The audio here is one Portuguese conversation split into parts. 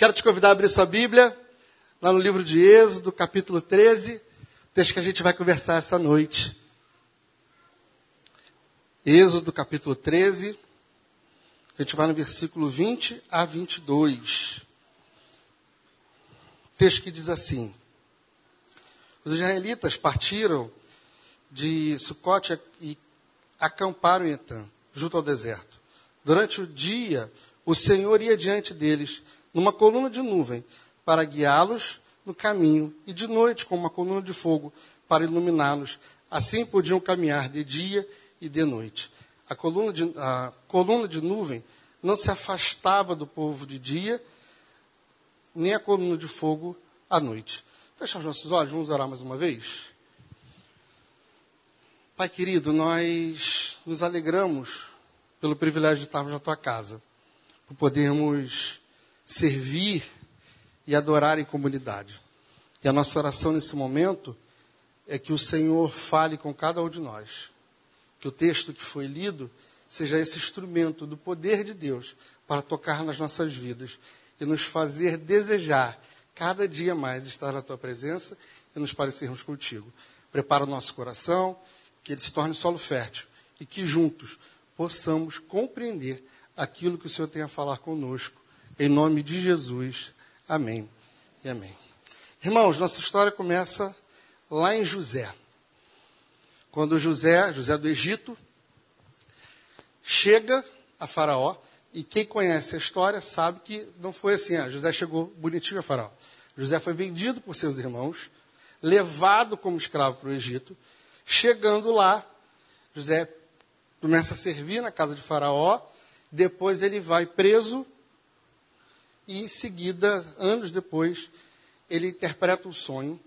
Quero te convidar a abrir sua Bíblia, lá no livro de Êxodo, capítulo 13, texto que a gente vai conversar essa noite. Êxodo, capítulo 13, a gente vai no versículo 20 a 22. Texto que diz assim: Os israelitas partiram de Sucote e acamparam em Etam, junto ao deserto. Durante o dia, o Senhor ia diante deles numa coluna de nuvem para guiá-los no caminho, e de noite com uma coluna de fogo para iluminá-los. Assim podiam caminhar de dia e de noite. A coluna de, a coluna de nuvem não se afastava do povo de dia, nem a coluna de fogo à noite. Fecha os nossos olhos, vamos orar mais uma vez. Pai querido, nós nos alegramos pelo privilégio de estarmos na tua casa, por podermos servir e adorar em comunidade. E a nossa oração nesse momento é que o Senhor fale com cada um de nós. Que o texto que foi lido seja esse instrumento do poder de Deus para tocar nas nossas vidas e nos fazer desejar cada dia mais estar na tua presença e nos parecermos contigo. Prepara o nosso coração, que ele se torne solo fértil e que juntos possamos compreender aquilo que o Senhor tem a falar conosco. Em nome de Jesus. Amém e amém. Irmãos, nossa história começa lá em José. Quando José, José do Egito, chega a Faraó, e quem conhece a história sabe que não foi assim, ah, José chegou bonitinho a Faraó. José foi vendido por seus irmãos, levado como escravo para o Egito. Chegando lá, José começa a servir na casa de Faraó, depois ele vai preso e em seguida, anos depois, ele interpreta o sonho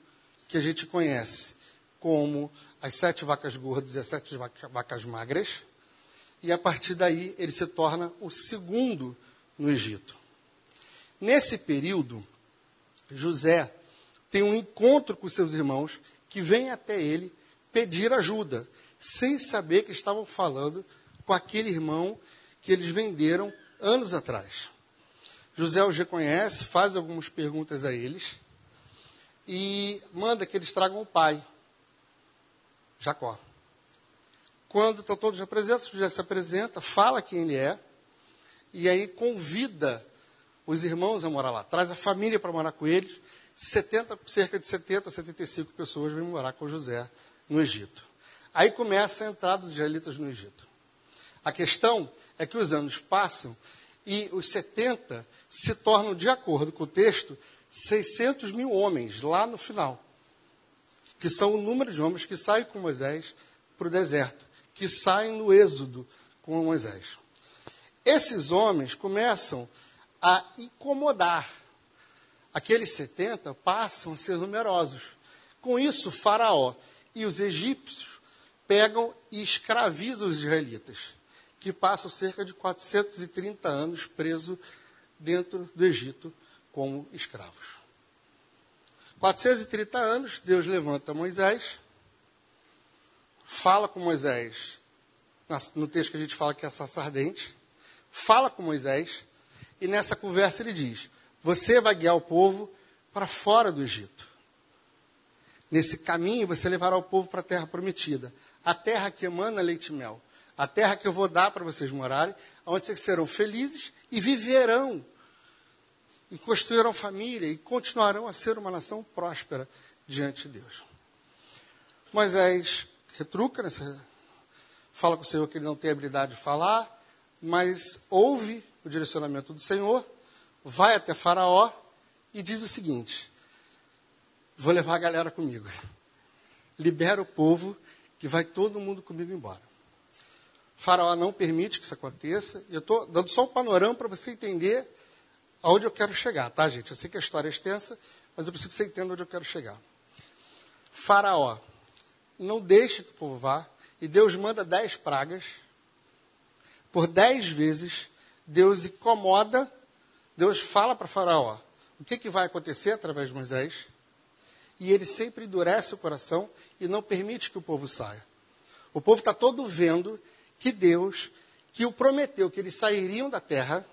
que a gente conhece como as sete vacas gordas e as sete vacas magras, e a partir daí ele se torna o segundo no Egito. Nesse período, José tem um encontro com seus irmãos que vêm até ele pedir ajuda, sem saber que estavam falando com aquele irmão que eles venderam anos atrás. José os reconhece, faz algumas perguntas a eles e manda que eles tragam o pai, Jacó. Quando estão todos apresentados, José se apresenta, fala quem ele é e aí convida os irmãos a morar lá, traz a família para morar com eles. 70, cerca de 70, 75 pessoas vêm morar com José no Egito. Aí começa a entrada dos israelitas no Egito. A questão é que os anos passam e os 70 se tornam, de acordo com o texto, 600 mil homens lá no final, que são o número de homens que saem com Moisés para o deserto, que saem no êxodo com Moisés. Esses homens começam a incomodar. Aqueles 70 passam a ser numerosos. Com isso, Faraó e os egípcios pegam e escravizam os israelitas que passam cerca de 430 anos preso dentro do Egito como escravos. 430 anos, Deus levanta Moisés, fala com Moisés, no texto que a gente fala que é sarça ardente, fala com Moisés, e nessa conversa ele diz: Você vai guiar o povo para fora do Egito. Nesse caminho você levará o povo para a terra prometida, a terra que emana leite e mel a terra que eu vou dar para vocês morarem, onde vocês serão felizes e viverão, e construirão família e continuarão a ser uma nação próspera diante de Deus. Moisés retruca, fala com o Senhor que ele não tem habilidade de falar, mas ouve o direcionamento do Senhor, vai até Faraó e diz o seguinte: Vou levar a galera comigo. Libera o povo, que vai todo mundo comigo embora. Faraó não permite que isso aconteça. E eu estou dando só um panorama para você entender aonde eu quero chegar, tá, gente? Eu sei que a história é extensa, mas eu preciso que você entenda onde eu quero chegar. Faraó não deixa que o povo vá, e Deus manda dez pragas. Por dez vezes, Deus incomoda, Deus fala para Faraó o que, que vai acontecer através de Moisés, e ele sempre endurece o coração e não permite que o povo saia. O povo está todo vendo que Deus, que o prometeu que eles sairiam da terra,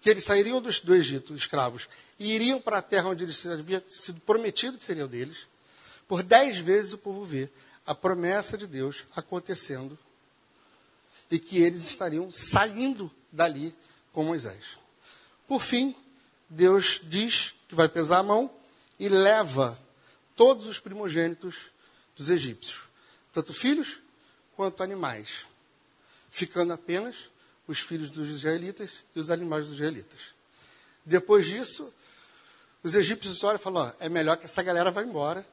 que eles sairiam do, do Egito, escravos, e iriam para a terra onde eles havia sido prometido que seriam deles, por dez vezes o povo vê a promessa de Deus acontecendo e que eles estariam saindo dali com Moisés. Por fim, Deus diz que vai pesar a mão e leva todos os primogênitos dos egípcios, tanto filhos quanto animais, ficando apenas os filhos dos israelitas e os animais dos israelitas. Depois disso, os egípcios olham e falam: ó, é melhor que essa galera vá embora,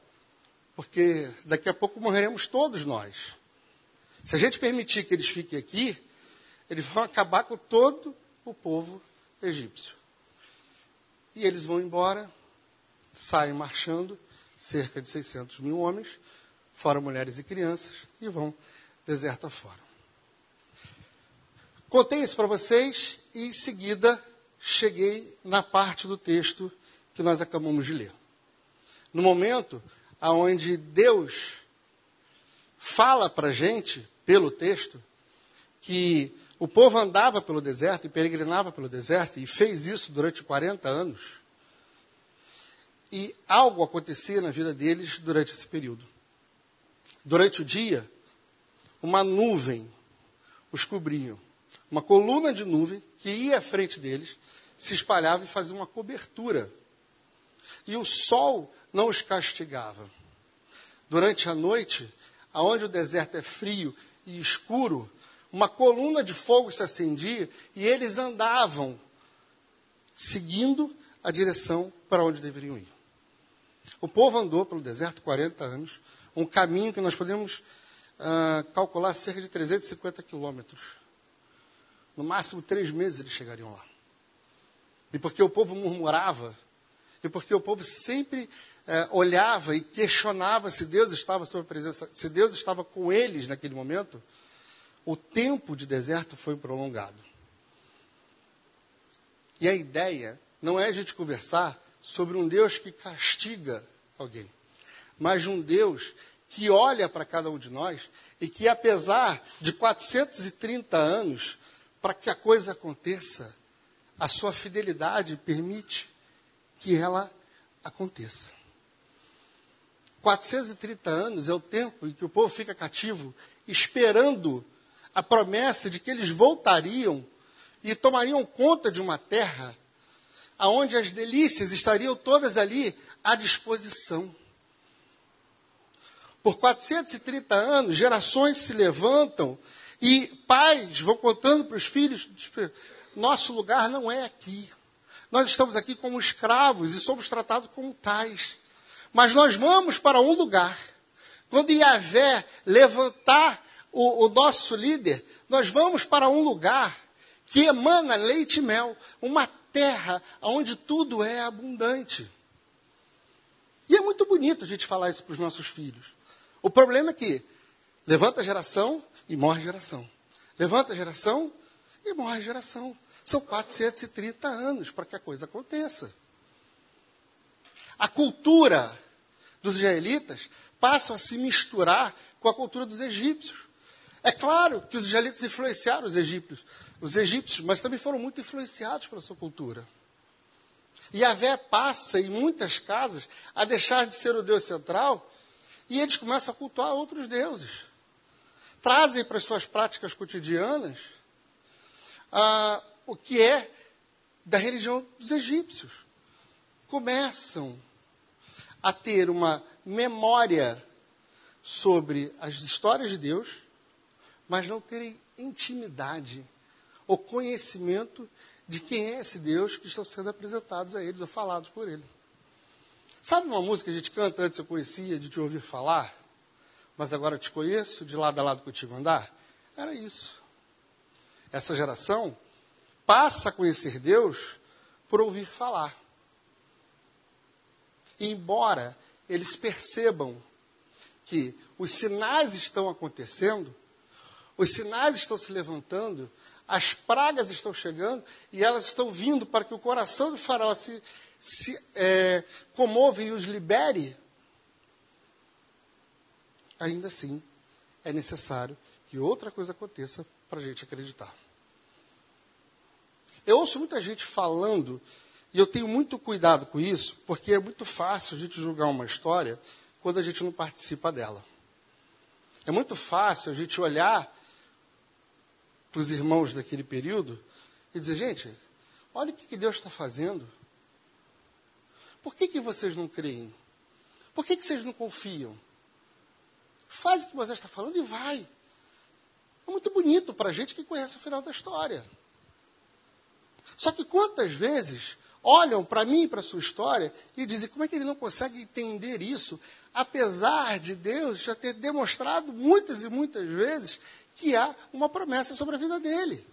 porque daqui a pouco morreremos todos nós. Se a gente permitir que eles fiquem aqui, eles vão acabar com todo o povo egípcio. E eles vão embora, saem marchando, cerca de 600 mil homens, fora mulheres e crianças, e vão deserto afora. Contei isso para vocês e, em seguida, cheguei na parte do texto que nós acabamos de ler. No momento onde Deus fala para a gente, pelo texto, que o povo andava pelo deserto e peregrinava pelo deserto e fez isso durante 40 anos. E algo acontecia na vida deles durante esse período. Durante o dia, uma nuvem os cobria. Uma coluna de nuvem que ia à frente deles, se espalhava e fazia uma cobertura. E o sol não os castigava. Durante a noite, aonde o deserto é frio e escuro, uma coluna de fogo se acendia e eles andavam seguindo a direção para onde deveriam ir. O povo andou pelo deserto 40 anos, um caminho que nós podemos uh, calcular cerca de 350 quilômetros. No máximo três meses eles chegariam lá. E porque o povo murmurava, e porque o povo sempre uh, olhava e questionava se Deus estava sob a presença, se Deus estava com eles naquele momento, o tempo de deserto foi prolongado. E a ideia não é a gente conversar sobre um Deus que castiga alguém, mas um Deus que olha para cada um de nós e que, apesar de 430 anos, para que a coisa aconteça, a sua fidelidade permite que ela aconteça. 430 anos é o tempo em que o povo fica cativo, esperando a promessa de que eles voltariam e tomariam conta de uma terra aonde as delícias estariam todas ali à disposição. Por 430 anos, gerações se levantam e pais vão contando para os filhos: nosso lugar não é aqui. Nós estamos aqui como escravos e somos tratados como tais. Mas nós vamos para um lugar. Quando Yahvé levantar o, o nosso líder, nós vamos para um lugar que emana leite e mel, uma terra onde tudo é abundante. E é muito bonito a gente falar isso para os nossos filhos. O problema é que levanta a geração e morre geração. Levanta a geração e morre geração. São 430 anos para que a coisa aconteça. A cultura dos israelitas passa a se misturar com a cultura dos egípcios. É claro que os israelitas influenciaram os egípcios, os egípcios, mas também foram muito influenciados pela sua cultura. E a Vé passa em muitas casas a deixar de ser o Deus central e eles começam a cultuar outros deuses. Trazem para as suas práticas cotidianas ah, o que é da religião dos egípcios. Começam a ter uma memória sobre as histórias de Deus mas não terem intimidade ou conhecimento de quem é esse Deus que estão sendo apresentados a eles ou falados por ele. Sabe uma música que a gente canta antes eu conhecia de te ouvir falar, mas agora te conheço, de lado a lado contigo andar? Era isso. Essa geração passa a conhecer Deus por ouvir falar. E embora eles percebam que os sinais estão acontecendo, os sinais estão se levantando, as pragas estão chegando e elas estão vindo para que o coração do faraó se, se é, comove e os libere. Ainda assim, é necessário que outra coisa aconteça para a gente acreditar. Eu ouço muita gente falando, e eu tenho muito cuidado com isso, porque é muito fácil a gente julgar uma história quando a gente não participa dela. É muito fácil a gente olhar para os irmãos daquele período e dizer, gente, olha o que, Deus está fazendo. Por que, que vocês não creem? Por que, que vocês não confiam? Faz o que Moisés está falando e vai. É muito bonito para a gente que conhece o final da história. Só que quantas vezes olham para mim e para a sua história e dizem como é que ele não consegue entender isso, apesar de Deus já ter demonstrado muitas e muitas vezes que há uma promessa sobre a vida dele.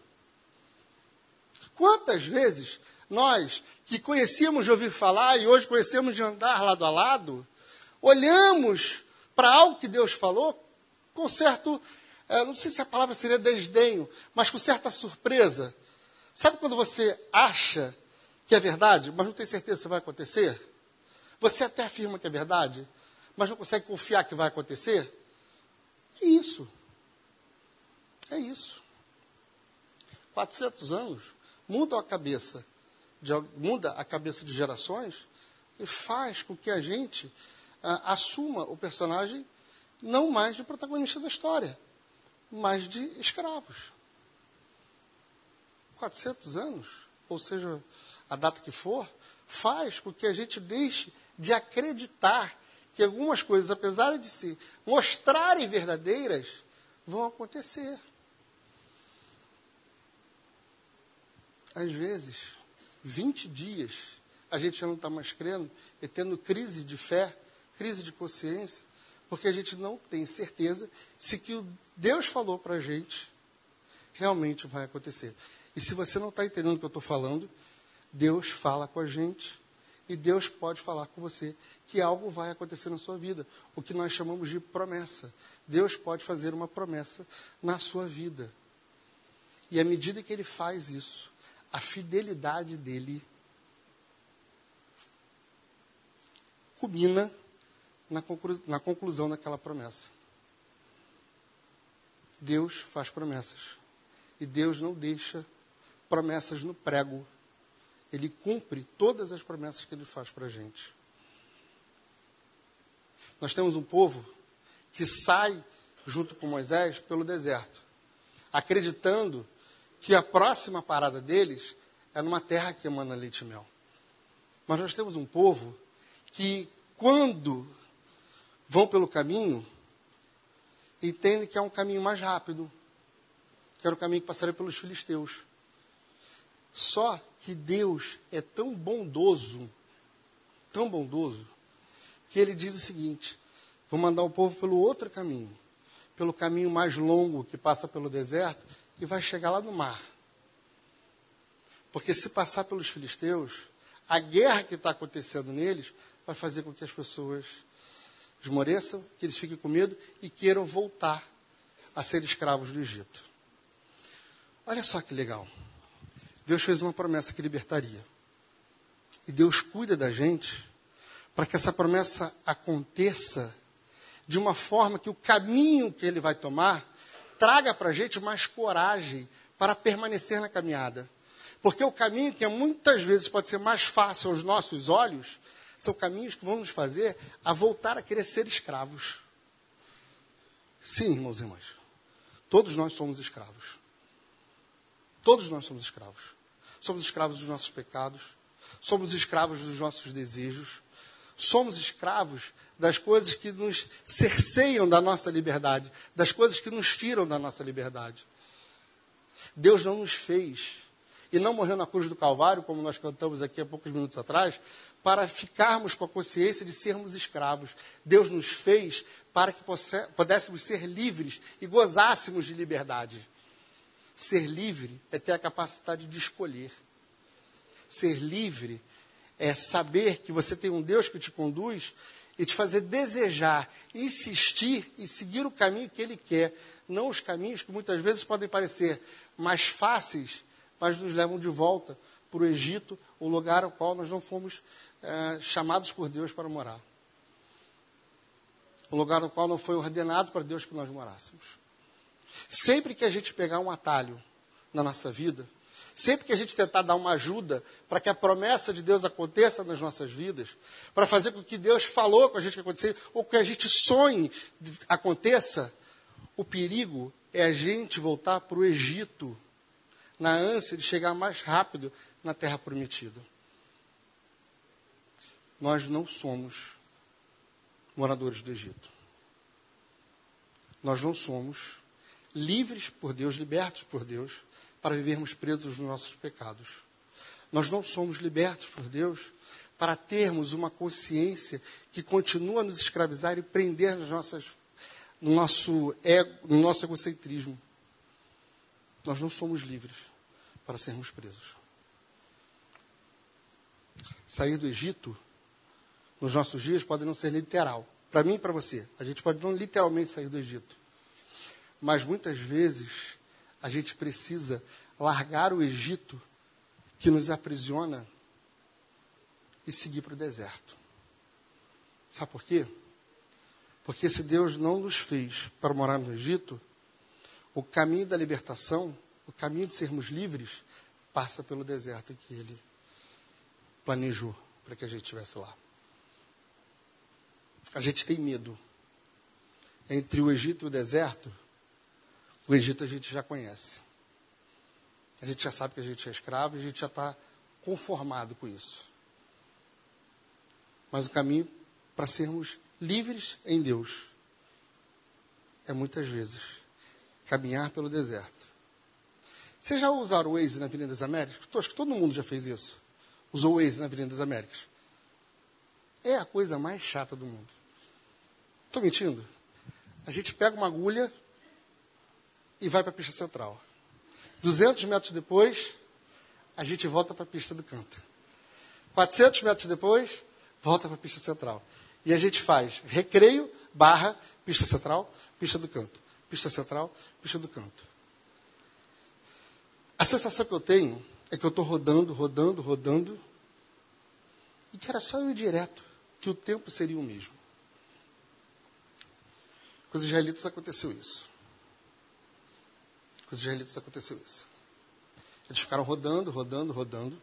Quantas vezes nós, que conhecíamos de ouvir falar e hoje conhecemos de andar lado a lado, olhamos para algo que Deus falou com certo, eh, não sei se a palavra seria desdenho, mas com certa surpresa. Sabe quando você acha que é verdade, mas não tem certeza se vai acontecer? Você até afirma que é verdade, mas não consegue confiar que vai acontecer? É isso. É isso. 400 anos mudam a cabeça de, muda a cabeça de gerações e faz com que a gente assuma o personagem não mais de protagonista da história, mas de escravos. 400 anos, ou seja, a data que for, faz com que a gente deixe de acreditar que algumas coisas, apesar de se mostrarem verdadeiras, vão acontecer. Às vezes, 20 dias, a gente já não está mais crendo e tendo crise de fé, crise de consciência, porque a gente não tem certeza se que o Deus falou para a gente realmente vai acontecer. E se você não está entendendo o que eu estou falando, Deus fala com a gente e Deus pode falar com você que algo vai acontecer na sua vida, o que nós chamamos de promessa. Deus pode fazer uma promessa na sua vida. E à medida que ele faz isso, a fidelidade dele culmina na, conclu na conclusão daquela promessa. Deus faz promessas. E Deus não deixa promessas no prego. Ele cumpre todas as promessas que ele faz para a gente. Nós temos um povo que sai junto com Moisés pelo deserto, acreditando que a próxima parada deles é numa terra que emana leite e mel. Mas nós temos um povo que, quando vão pelo caminho, entendem que é um caminho mais rápido, que era o caminho que passaria pelos filisteus. Só que Deus é tão bondoso, tão bondoso, que ele diz o seguinte: vou mandar o povo pelo outro caminho, pelo caminho mais longo que passa pelo deserto, e vai chegar lá no mar. Porque se passar pelos filisteus, a guerra que está acontecendo neles vai fazer com que as pessoas esmoreçam, que eles fiquem com medo e queiram voltar a ser escravos do Egito. Olha só que legal. Deus fez uma promessa que libertaria. E Deus cuida da gente para que essa promessa aconteça de uma forma que o caminho que ele vai tomar traga para a gente mais coragem para permanecer na caminhada. Porque o caminho que muitas vezes pode ser mais fácil aos nossos olhos, são caminhos que vão nos fazer a voltar a querer ser escravos. Sim, irmãos e irmãs. Todos nós somos escravos. Todos nós somos escravos. Somos escravos dos nossos pecados. Somos escravos dos nossos desejos. Somos escravos das coisas que nos cerceiam da nossa liberdade, das coisas que nos tiram da nossa liberdade. Deus não nos fez e não morreu na cruz do Calvário, como nós cantamos aqui há poucos minutos atrás, para ficarmos com a consciência de sermos escravos. Deus nos fez para que pudéssemos ser livres e gozássemos de liberdade. Ser livre é ter a capacidade de escolher. Ser livre é saber que você tem um Deus que te conduz e te fazer desejar, insistir e seguir o caminho que Ele quer, não os caminhos que muitas vezes podem parecer mais fáceis, mas nos levam de volta para o Egito, o lugar ao qual nós não fomos é, chamados por Deus para morar. O lugar no qual não foi ordenado para Deus que nós morássemos. Sempre que a gente pegar um atalho na nossa vida, Sempre que a gente tentar dar uma ajuda para que a promessa de Deus aconteça nas nossas vidas, para fazer com que Deus falou com a gente que acontecer, ou que a gente sonhe aconteça, o perigo é a gente voltar para o Egito, na ânsia de chegar mais rápido na terra prometida. Nós não somos moradores do Egito. Nós não somos livres por Deus, libertos por Deus, para vivermos presos nos nossos pecados. Nós não somos libertos por Deus para termos uma consciência que continua a nos escravizar e prender nas nossas, no, nosso ego, no nosso egocentrismo. Nós não somos livres para sermos presos. Sair do Egito, nos nossos dias, pode não ser literal. Para mim e para você. A gente pode não literalmente sair do Egito. Mas muitas vezes a gente precisa largar o Egito que nos aprisiona e seguir para o deserto. Sabe por quê? Porque se Deus não nos fez para morar no Egito, o caminho da libertação, o caminho de sermos livres, passa pelo deserto que Ele planejou para que a gente estivesse lá. A gente tem medo. Entre o Egito e o deserto, o Egito a gente já conhece. A gente já sabe que a gente é escravo a gente já está conformado com isso. Mas o caminho para sermos livres em Deus é muitas vezes caminhar pelo deserto. Vocês já usaram o Waze na Avenida das Américas? Acho que todo mundo já fez isso. Usou o Waze na Avenida das Américas. É a coisa mais chata do mundo. Estou mentindo? A gente pega uma agulha, e vai para a pista central. 200 metros depois, a gente volta para a pista do canto. 400 metros depois, volta para a pista central. E a gente faz recreio, barra, pista central, pista do canto. Pista central, pista do canto. A sensação que eu tenho é que eu estou rodando, rodando, rodando, e que era só eu ir direto, que o tempo seria o mesmo. Com os israelitas aconteceu isso. Com os israelitas aconteceu isso. Eles ficaram rodando, rodando, rodando,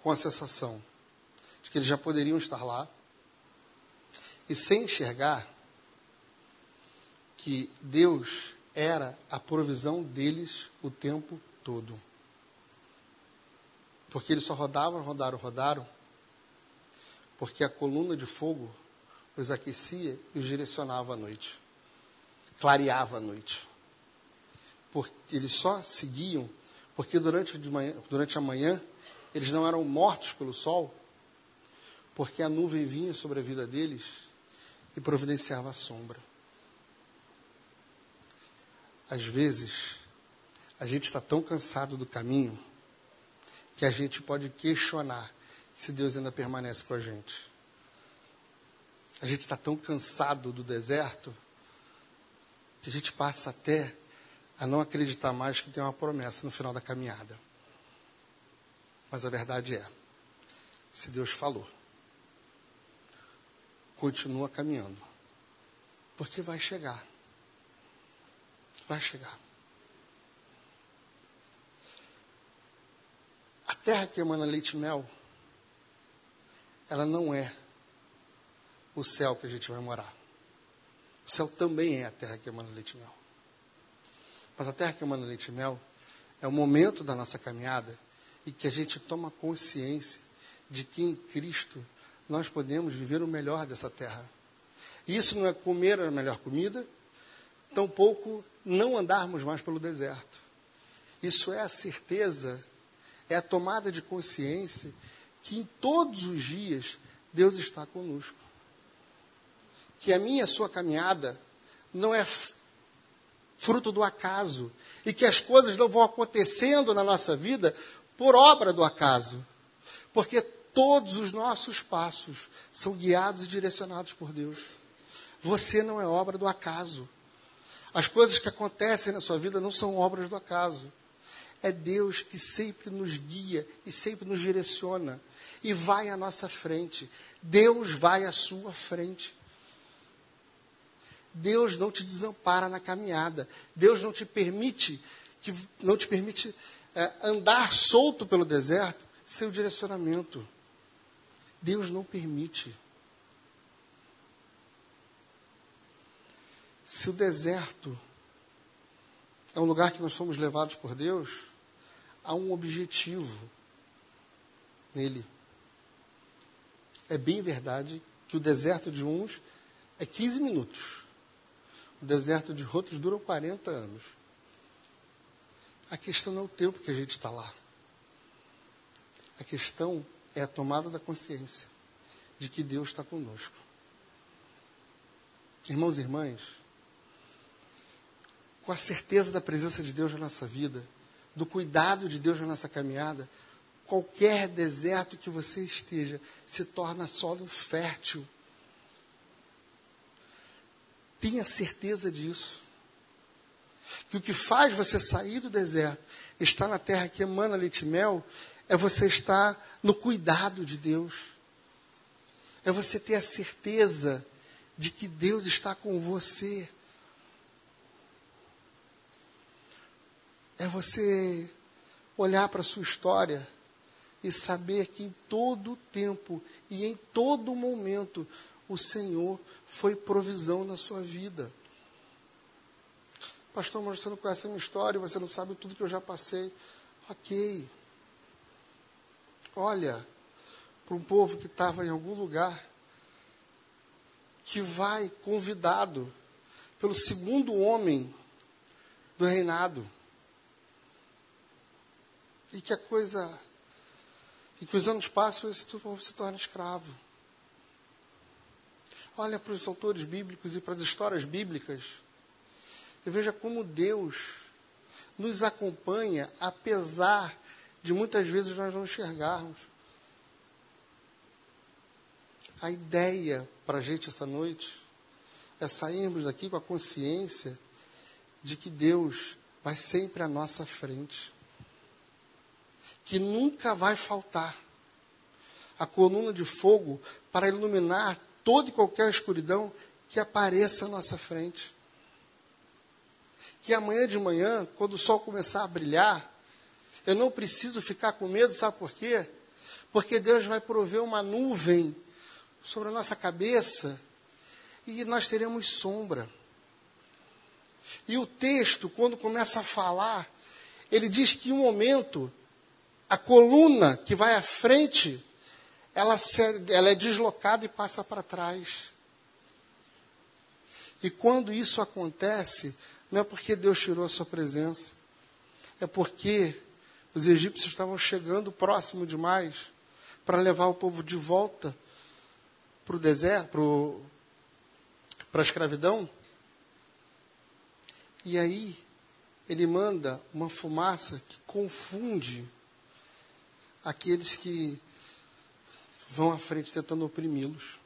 com a sensação de que eles já poderiam estar lá, e sem enxergar que Deus era a provisão deles o tempo todo. Porque eles só rodavam, rodaram, rodaram, porque a coluna de fogo os aquecia e os direcionava à noite, clareava a noite. Porque eles só seguiam porque durante, manhã, durante a manhã eles não eram mortos pelo sol, porque a nuvem vinha sobre a vida deles e providenciava a sombra. Às vezes, a gente está tão cansado do caminho que a gente pode questionar se Deus ainda permanece com a gente. A gente está tão cansado do deserto que a gente passa até a não acreditar mais que tem uma promessa no final da caminhada. Mas a verdade é, se Deus falou, continua caminhando, porque vai chegar. Vai chegar. A terra que emana leite e mel, ela não é o céu que a gente vai morar. O céu também é a terra que emana leite e mel. Mas a terra que emana leite e mel é o momento da nossa caminhada e que a gente toma consciência de que em Cristo nós podemos viver o melhor dessa terra. Isso não é comer a melhor comida, tampouco não andarmos mais pelo deserto. Isso é a certeza, é a tomada de consciência que em todos os dias Deus está conosco. Que a minha e a sua caminhada não é fruto do acaso. E que as coisas não vão acontecendo na nossa vida por obra do acaso. Porque todos os nossos passos são guiados e direcionados por Deus. Você não é obra do acaso. As coisas que acontecem na sua vida não são obras do acaso. É Deus que sempre nos guia e sempre nos direciona e vai à nossa frente. Deus vai à sua frente. Deus não te desampara na caminhada. Deus não te permite que não te permite é, andar solto pelo deserto sem o direcionamento. Deus não permite. Se o deserto é um lugar que nós somos levados por Deus, há um objetivo nele. É bem verdade que o deserto de uns é 15 minutos. O deserto de outros dura 40 anos. A questão não é o tempo que a gente está lá. A questão é a tomada da consciência de que Deus está conosco. Irmãos e irmãs, com a certeza da presença de Deus na nossa vida, do cuidado de Deus na nossa caminhada, qualquer deserto que você esteja se torna solo fértil. Tenha certeza disso. Que o que faz você sair do deserto, estar na terra que emana leite e mel, é você estar no cuidado de Deus. É você ter a certeza de que Deus está com você. É você olhar para a sua história e saber que em todo tempo e em todo momento o Senhor foi provisão na sua vida. Pastor, mas você não conhece a minha história, você não sabe tudo que eu já passei. Ok. Olha para um povo que estava em algum lugar, que vai convidado pelo segundo homem do reinado. E que a coisa. E que os anos passam e povo se torna escravo. Olha para os autores bíblicos e para as histórias bíblicas e veja como Deus nos acompanha, apesar de muitas vezes nós não enxergarmos. A ideia para a gente essa noite é sairmos daqui com a consciência de que Deus vai sempre à nossa frente. Que nunca vai faltar a coluna de fogo para iluminar toda e qualquer escuridão que apareça à nossa frente que amanhã de manhã, quando o sol começar a brilhar, eu não preciso ficar com medo, sabe por quê? Porque Deus vai prover uma nuvem sobre a nossa cabeça e nós teremos sombra. E o texto, quando começa a falar, ele diz que em um momento, a coluna que vai à frente, ela, se, ela é deslocada e passa para trás. E quando isso acontece, não é porque Deus tirou a sua presença, é porque os egípcios estavam chegando próximo demais para levar o povo de volta para o deserto, para a escravidão. E aí ele manda uma fumaça que confunde aqueles que vão à frente tentando oprimi-los.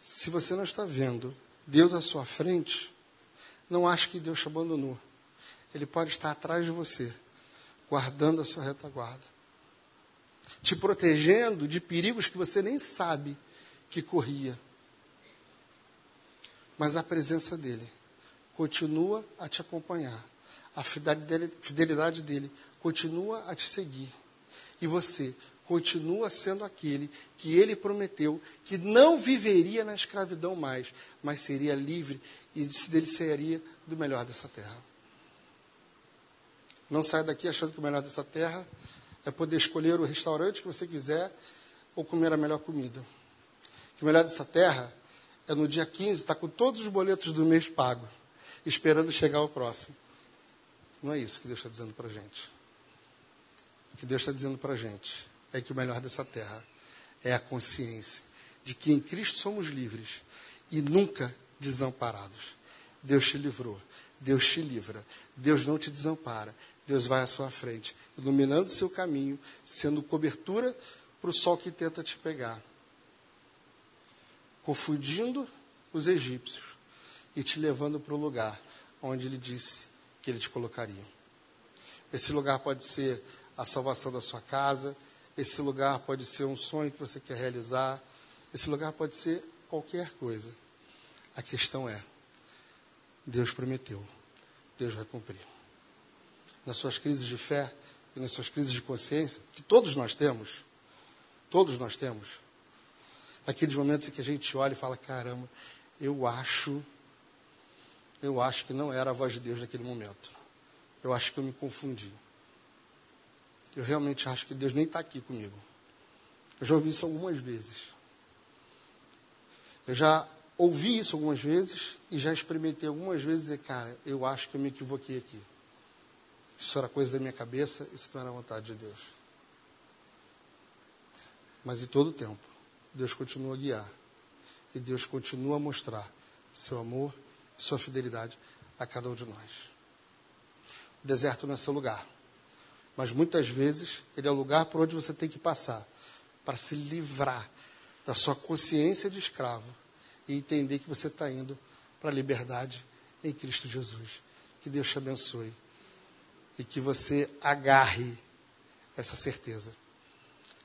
Se você não está vendo Deus à sua frente, não ache que Deus te abandonou. Ele pode estar atrás de você, guardando a sua retaguarda, te protegendo de perigos que você nem sabe que corria. Mas a presença dele continua a te acompanhar, a fidelidade dele continua a te seguir. E você continua sendo aquele que ele prometeu que não viveria na escravidão mais, mas seria livre e se deliciaria do melhor dessa terra. Não saia daqui achando que o melhor dessa terra é poder escolher o restaurante que você quiser ou comer a melhor comida. Que o melhor dessa terra é no dia 15 estar tá com todos os boletos do mês pagos, esperando chegar o próximo. Não é isso que Deus está dizendo para a gente. Que Deus está dizendo para a gente é que o melhor dessa terra é a consciência de que em Cristo somos livres e nunca desamparados. Deus te livrou, Deus te livra, Deus não te desampara, Deus vai à sua frente, iluminando o seu caminho, sendo cobertura para o sol que tenta te pegar, confundindo os egípcios e te levando para o lugar onde ele disse que ele te colocaria. Esse lugar pode ser a salvação da sua casa, esse lugar pode ser um sonho que você quer realizar. Esse lugar pode ser qualquer coisa. A questão é: Deus prometeu, Deus vai cumprir. nas suas crises de fé e nas suas crises de consciência, que todos nós temos, todos nós temos, aqueles momentos em que a gente olha e fala: caramba, eu acho, eu acho que não era a voz de Deus naquele momento. Eu acho que eu me confundi. Eu realmente acho que Deus nem está aqui comigo. Eu já ouvi isso algumas vezes. Eu já ouvi isso algumas vezes e já experimentei algumas vezes e, cara, eu acho que eu me equivoquei aqui. Isso era coisa da minha cabeça, isso não era vontade de Deus. Mas em todo tempo, Deus continua a guiar. E Deus continua a mostrar seu amor e sua fidelidade a cada um de nós. O deserto não é seu lugar. Mas muitas vezes ele é o lugar por onde você tem que passar para se livrar da sua consciência de escravo e entender que você está indo para a liberdade em Cristo Jesus. Que Deus te abençoe e que você agarre essa certeza.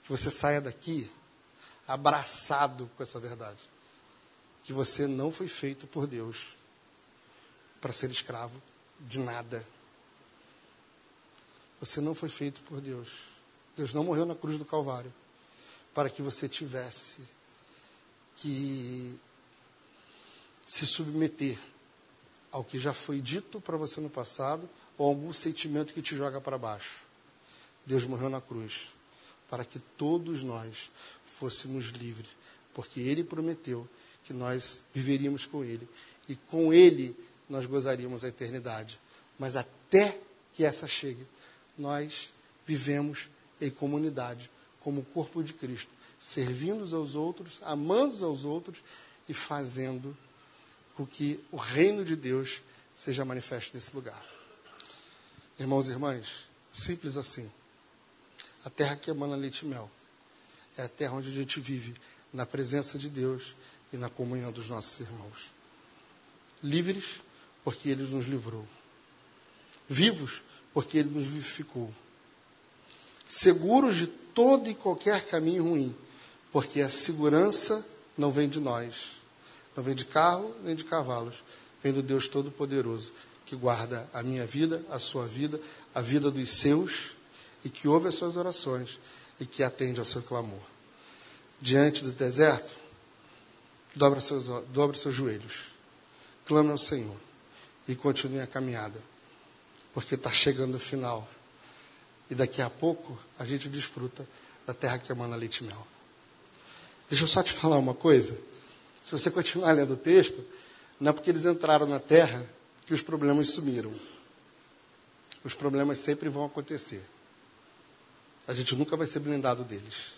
Que você saia daqui abraçado com essa verdade. Que você não foi feito por Deus para ser escravo de nada. Você não foi feito por Deus. Deus não morreu na cruz do Calvário para que você tivesse que se submeter ao que já foi dito para você no passado ou algum sentimento que te joga para baixo. Deus morreu na cruz para que todos nós fôssemos livres, porque Ele prometeu que nós viveríamos com Ele e com Ele nós gozaríamos a eternidade. Mas até que essa chegue, nós vivemos em comunidade, como corpo de Cristo, servindo uns aos outros, amando aos outros e fazendo com que o reino de Deus seja manifesto nesse lugar. Irmãos e irmãs, simples assim. A terra que emana leite e mel é a terra onde a gente vive na presença de Deus e na comunhão dos nossos irmãos. Livres, porque Ele nos livrou. Vivos, porque Ele nos vivificou. Seguros de todo e qualquer caminho ruim, porque a segurança não vem de nós, não vem de carro nem de cavalos, vem do Deus Todo-Poderoso, que guarda a minha vida, a sua vida, a vida dos seus, e que ouve as suas orações e que atende ao seu clamor. Diante do deserto, dobra seus, seus joelhos, clame ao Senhor e continue a caminhada porque está chegando o final. E daqui a pouco a gente desfruta da terra que emana leite e mel. Deixa eu só te falar uma coisa. Se você continuar lendo o texto, não é porque eles entraram na terra que os problemas sumiram. Os problemas sempre vão acontecer. A gente nunca vai ser blindado deles.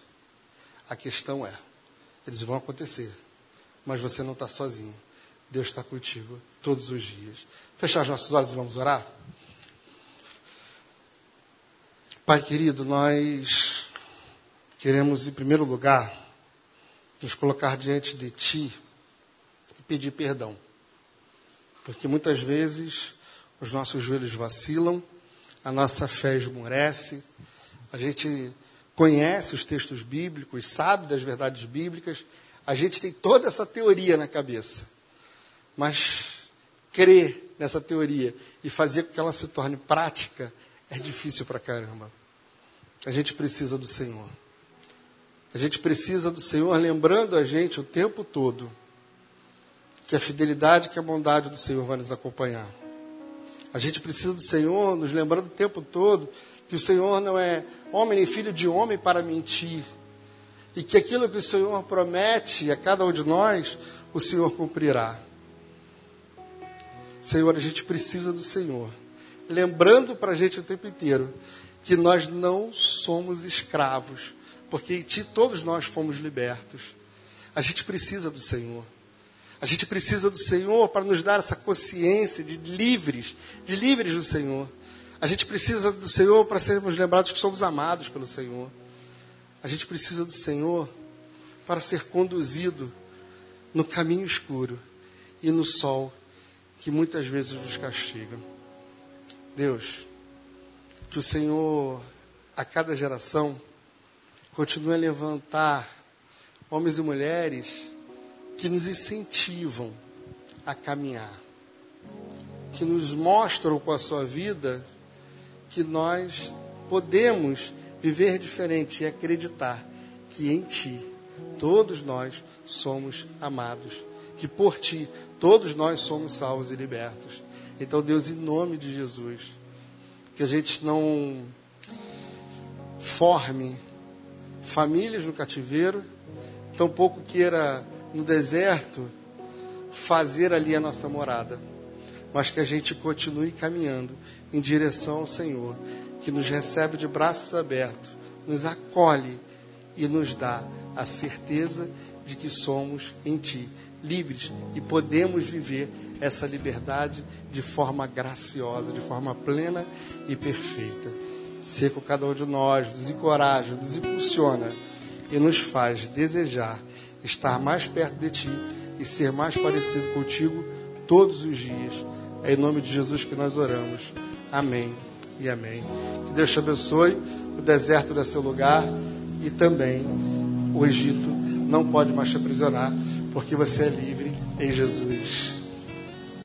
A questão é, eles vão acontecer, mas você não está sozinho. Deus está contigo todos os dias. Fechar os nossos olhos e vamos orar? Pai querido, nós queremos, em primeiro lugar, nos colocar diante de Ti e pedir perdão. Porque muitas vezes os nossos joelhos vacilam, a nossa fé esmorece, a gente conhece os textos bíblicos, sabe das verdades bíblicas, a gente tem toda essa teoria na cabeça. Mas crer nessa teoria e fazer com que ela se torne prática é difícil pra caramba. A gente precisa do Senhor. A gente precisa do Senhor lembrando a gente o tempo todo que a fidelidade, que a bondade do Senhor vai nos acompanhar. A gente precisa do Senhor nos lembrando o tempo todo que o Senhor não é homem nem filho de homem para mentir. E que aquilo que o Senhor promete a cada um de nós, o Senhor cumprirá. Senhor, a gente precisa do Senhor lembrando para a gente o tempo inteiro que nós não somos escravos, porque em Ti todos nós fomos libertos. A gente precisa do Senhor. A gente precisa do Senhor para nos dar essa consciência de livres, de livres do Senhor. A gente precisa do Senhor para sermos lembrados que somos amados pelo Senhor. A gente precisa do Senhor para ser conduzido no caminho escuro e no sol que muitas vezes nos castiga. Deus, que o Senhor, a cada geração, continue a levantar homens e mulheres que nos incentivam a caminhar, que nos mostram com a sua vida que nós podemos viver diferente e acreditar que em Ti todos nós somos amados, que por Ti todos nós somos salvos e libertos. Então, Deus, em nome de Jesus, que a gente não forme famílias no cativeiro, tampouco queira no deserto fazer ali a nossa morada, mas que a gente continue caminhando em direção ao Senhor, que nos recebe de braços abertos, nos acolhe e nos dá a certeza de que somos em Ti livres e podemos viver essa liberdade de forma graciosa, de forma plena e perfeita. Com cada um de nós, nos encoraja, nos impulsiona e nos faz desejar estar mais perto de Ti e ser mais parecido contigo todos os dias. É em nome de Jesus que nós oramos. Amém e amém. Que Deus te abençoe. O deserto é seu lugar e também o Egito não pode mais te aprisionar, porque você é livre em Jesus.